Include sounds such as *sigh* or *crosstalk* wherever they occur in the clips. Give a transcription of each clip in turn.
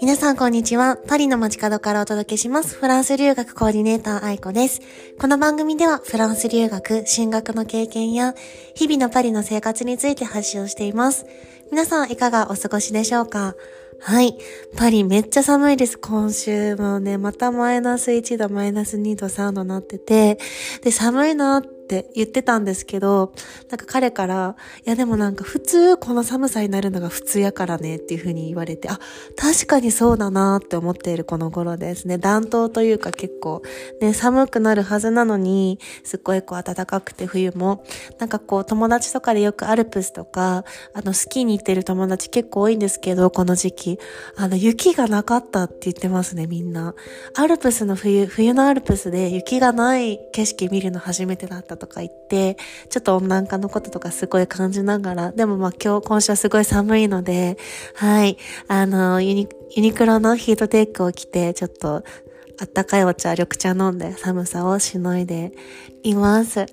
皆さんこんにちは。パリの街角からお届けします。フランス留学コーディネーター愛子です。この番組ではフランス留学、進学の経験や日々のパリの生活について発信をしています。皆さんいかがお過ごしでしょうか？はい。パリめっちゃ寒いです。今週もね、またマイナス1度、マイナス2度、3度なってて、で、寒いなってって言ってたんですけど、なんか彼から、いやでもなんか普通この寒さになるのが普通やからねっていう風に言われて、あ、確かにそうだなって思っているこの頃ですね。暖冬というか結構ね、寒くなるはずなのに、すっごいこう暖かくて冬も、なんかこう友達とかでよくアルプスとか、あのスキーに行ってる友達結構多いんですけど、この時期。あの雪がなかったって言ってますね、みんな。アルプスの冬、冬のアルプスで雪がない景色見るの初めてだったとか言って、ちょっと温暖化のこととかすごい感じながら、でもまあ今日、今週はすごい寒いので、はい、あの、ユニ、ユニクロのヒートテックを着て、ちょっとあったかいお茶、緑茶飲んで寒さをしのいでいます。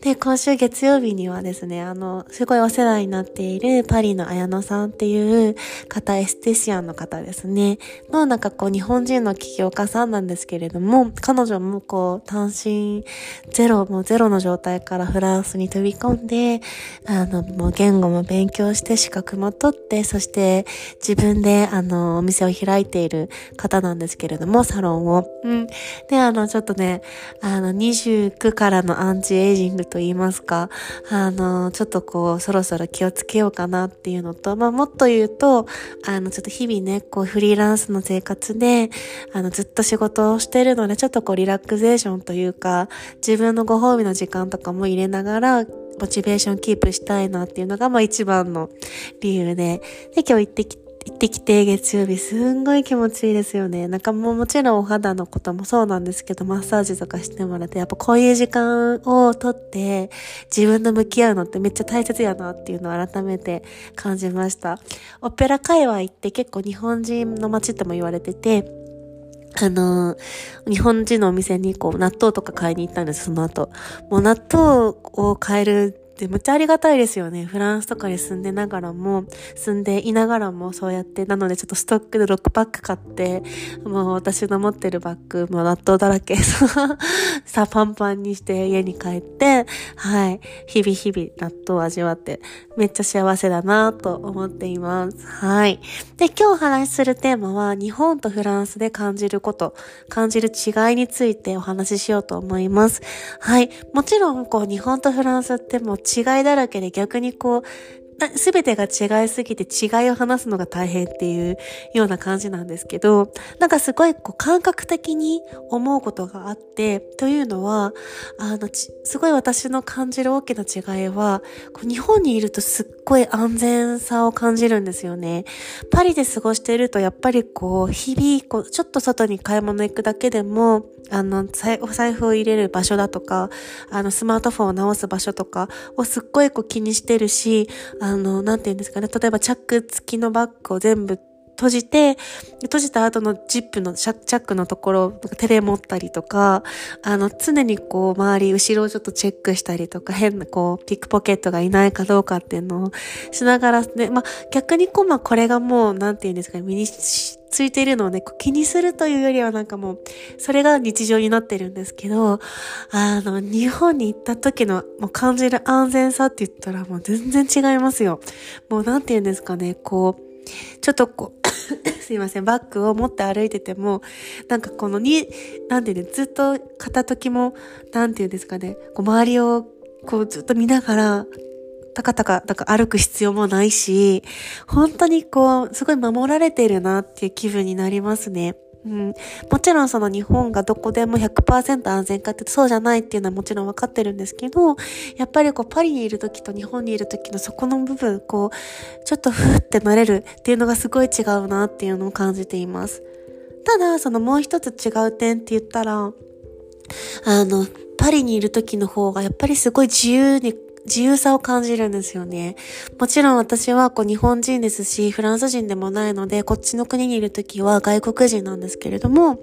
で、今週月曜日にはですね、あの、すごいお世話になっているパリの綾野さんっていう方、エステシアンの方ですね、のなんかこう日本人の起業家さんなんですけれども、彼女もこう単身ゼロ、もうゼロの状態からフランスに飛び込んで、あの、もう言語も勉強して資格も取って、そして自分であの、お店を開いている方なんですけれども、サロンを。うん。で、あの、ちょっとね、あの、29からのアンチエイジングと言いますか、あの、ちょっとこう、そろそろ気をつけようかなっていうのと、まあ、もっと言うと、あの、ちょっと日々ね、こう、フリーランスの生活で、あの、ずっと仕事をしてるので、ちょっとこう、リラクゼーションというか、自分のご褒美の時間とかも入れながら、モチベーションキープしたいなっていうのが、まあ一番の理由で、で、今日行ってきて行ってきて月曜日すんごい気持ちいいですよね。なんかもうもちろんお肌のこともそうなんですけど、マッサージとかしてもらって、やっぱこういう時間をとって自分と向き合うのってめっちゃ大切やなっていうのを改めて感じました。オペラ界隈って結構日本人の街っても言われてて、あの、日本人のお店にこう納豆とか買いに行ったんです、その後。もう納豆を買えるってむっちゃありがたいですよね。フランスとかに住んでながらも、住んでいながらもそうやって、なのでちょっとストックで6パック買って、もう私の持ってるバッグもう納豆だらけ、*laughs* さ、パンパンにして家に帰って、はい、日々日々納豆を味わって、めっちゃ幸せだなと思っています。はい。で、今日お話しするテーマは、日本とフランスで感じること、感じる違いについてお話ししようと思います。はい。もちろん、こう、日本とフランスってもう違いだらけで逆にこう、すべてが違いすぎて違いを話すのが大変っていうような感じなんですけど、なんかすごいこう感覚的に思うことがあって、というのは、あの、すごい私の感じる大きな違いは、こう日本にいるとすっごい安全さを感じるんですよね。パリで過ごしているとやっぱりこう、日々、こう、ちょっと外に買い物行くだけでも、あの、お財布を入れる場所だとか、あの、スマートフォンを直す場所とかをすっごいこう気にしてるし、あの、なんて言うんですかね、例えばチャック付きのバッグを全部閉じて、閉じた後のジップのチャックのところを手で持ったりとか、あの、常にこう、周り、後ろをちょっとチェックしたりとか、変なこう、ピックポケットがいないかどうかっていうのをしながらね、まあ、逆にこう、まあ、これがもう、なんて言うんですかね、身についているのをね、気にするというよりはなんかもう、それが日常になってるんですけど、あの、日本に行った時のもう感じる安全さって言ったらもう全然違いますよ。もうなんて言うんですかね、こう、ちょっとこうすいません、バッグを持って歩いてても、なんかこのに、なんていうね、ずっと片時も、なんていうんですかね、こう周りをこうずっと見ながら、たかたか、なんか歩く必要もないし、本当にこう、すごい守られてるなっていう気分になりますね。うん、もちろんその日本がどこでも100%安全かってそうじゃないっていうのはもちろん分かってるんですけど、やっぱりこうパリにいる時と日本にいる時のそこの部分、こう、ちょっとふーってなれるっていうのがすごい違うなっていうのを感じています。ただ、そのもう一つ違う点って言ったら、あの、パリにいる時の方がやっぱりすごい自由に自由さを感じるんですよね。もちろん私はこう日本人ですし、フランス人でもないので、こっちの国にいるときは外国人なんですけれども、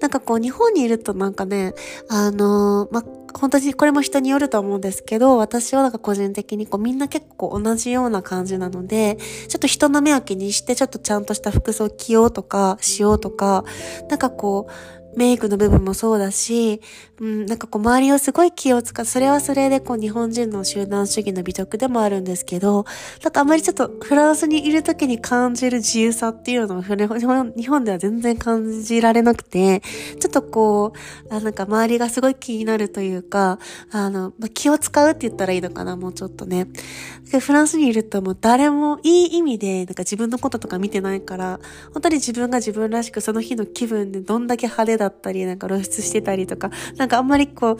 なんかこう日本にいるとなんかね、あのー、ま、本当にこれも人によると思うんですけど、私はなんか個人的にこうみんな結構同じような感じなので、ちょっと人の目を気にしてちょっとちゃんとした服装着ようとかしようとか、なんかこう、メイクの部分もそうだし、うん、なんかこう周りをすごい気を使う。それはそれでこう日本人の集団主義の美徳でもあるんですけど、なんかあまりちょっとフランスにいる時に感じる自由さっていうのを *laughs* 日本日本では全然感じられなくて、ちょっとこう、あなんか周りがすごい気になるというか、あの、まあ、気を使うって言ったらいいのかな、もうちょっとね。フランスにいるともう誰もいい意味でなんか自分のこととか見てないから、本当に自分が自分らしくその日の気分でどんだけ派手だったり、なんか露出してたりとか、なんかあんまりこう、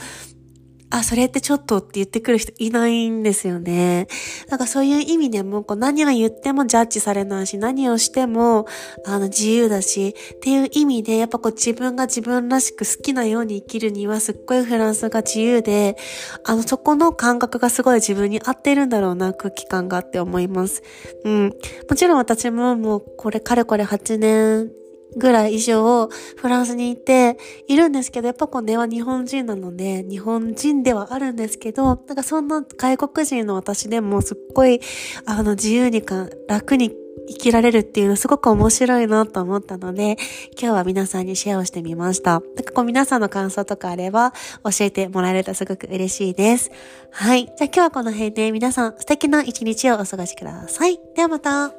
あ、それってちょっとって言ってくる人いないんですよね。なんかそういう意味でも、こう何を言ってもジャッジされないし、何をしても、あの、自由だし、っていう意味で、やっぱこう自分が自分らしく好きなように生きるには、すっごいフランスが自由で、あの、そこの感覚がすごい自分に合ってるんだろうな、空気感があって思います。うん。もちろん私ももう、これ、かれこれ8年ぐらい以上フランスにいているんですけど、やっぱこう根は日本人なので、日本人ではあるんですけど、なんかそんな外国人の私でもすっごい、あの自由にか楽に生きられるっていうのはすごく面白いなと思ったので、今日は皆さんにシェアをしてみました。なんかこう皆さんの感想とかあれば教えてもらえるとすごく嬉しいです。はい。じゃあ今日はこの辺で皆さん素敵な一日をお過ごしください。ではまた。